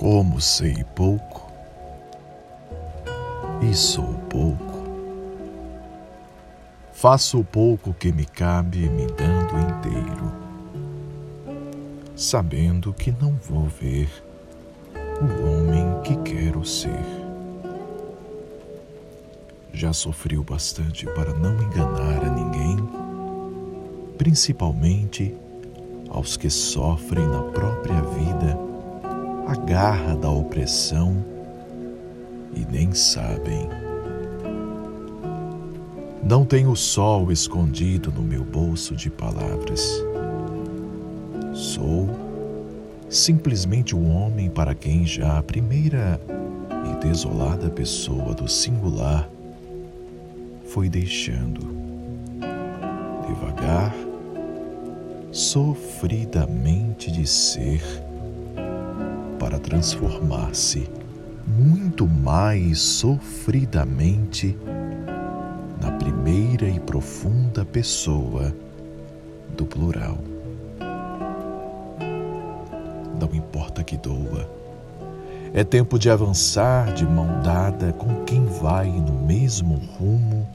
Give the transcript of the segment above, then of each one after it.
Como sei pouco e sou pouco, faço o pouco que me cabe me dando inteiro, sabendo que não vou ver o homem que quero ser. Já sofri o bastante para não enganar a ninguém, principalmente aos que sofrem na própria garra da opressão e nem sabem. Não tenho o sol escondido no meu bolso de palavras. Sou simplesmente o homem para quem já a primeira e desolada pessoa do singular foi deixando, devagar, sofridamente de ser para transformar-se muito mais sofridamente na primeira e profunda pessoa do plural. Não importa que doa, é tempo de avançar de mão dada com quem vai no mesmo rumo,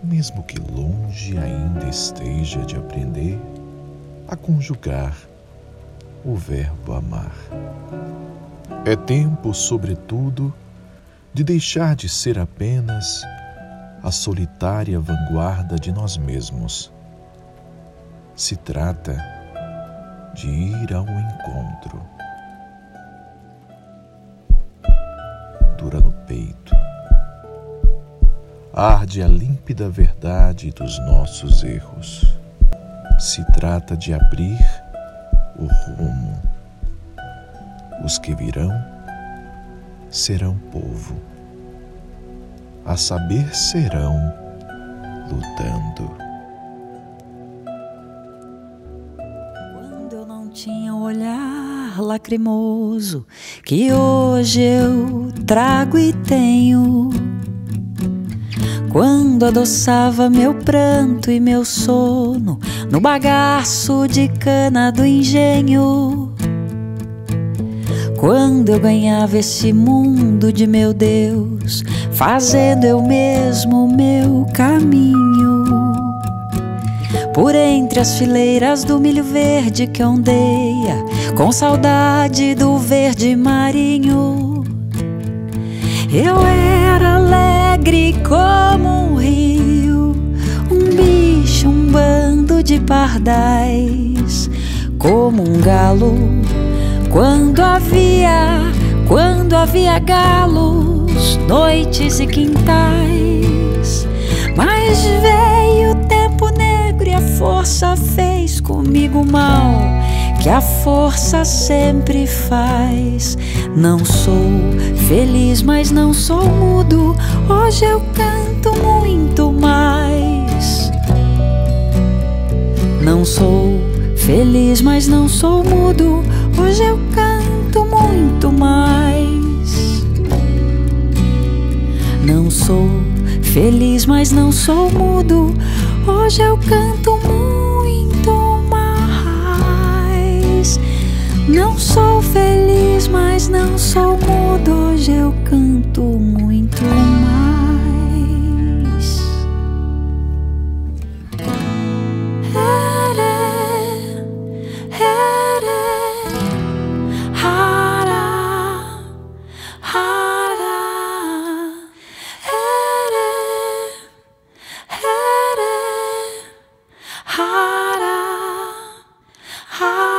mesmo que longe ainda esteja de aprender a conjugar o verbo amar. É tempo, sobretudo, de deixar de ser apenas a solitária vanguarda de nós mesmos. Se trata de ir ao encontro. Dura no peito. Arde a límpida verdade dos nossos erros. Se trata de abrir o rumo. Os que virão serão povo, a saber, serão lutando. Quando eu não tinha o olhar lacrimoso que hoje eu trago e tenho quando adoçava meu pranto e meu sono no bagaço de cana do engenho. Quando eu ganhava esse mundo de meu Deus, fazendo eu mesmo meu caminho. Por entre as fileiras do milho verde que ondeia, com saudade do verde marinho. Eu era alegre como um rio, de pardais, como um galo. Quando havia, quando havia galos, noites e quintais. Mas veio o tempo negro e a força fez comigo mal que a força sempre faz. Não sou feliz, mas não sou mudo. Hoje eu canto feliz, mas não sou mudo. Hoje eu canto muito mais. Não sou feliz, mas não sou mudo. Hoje eu canto feliz, mas não sou mudo. high.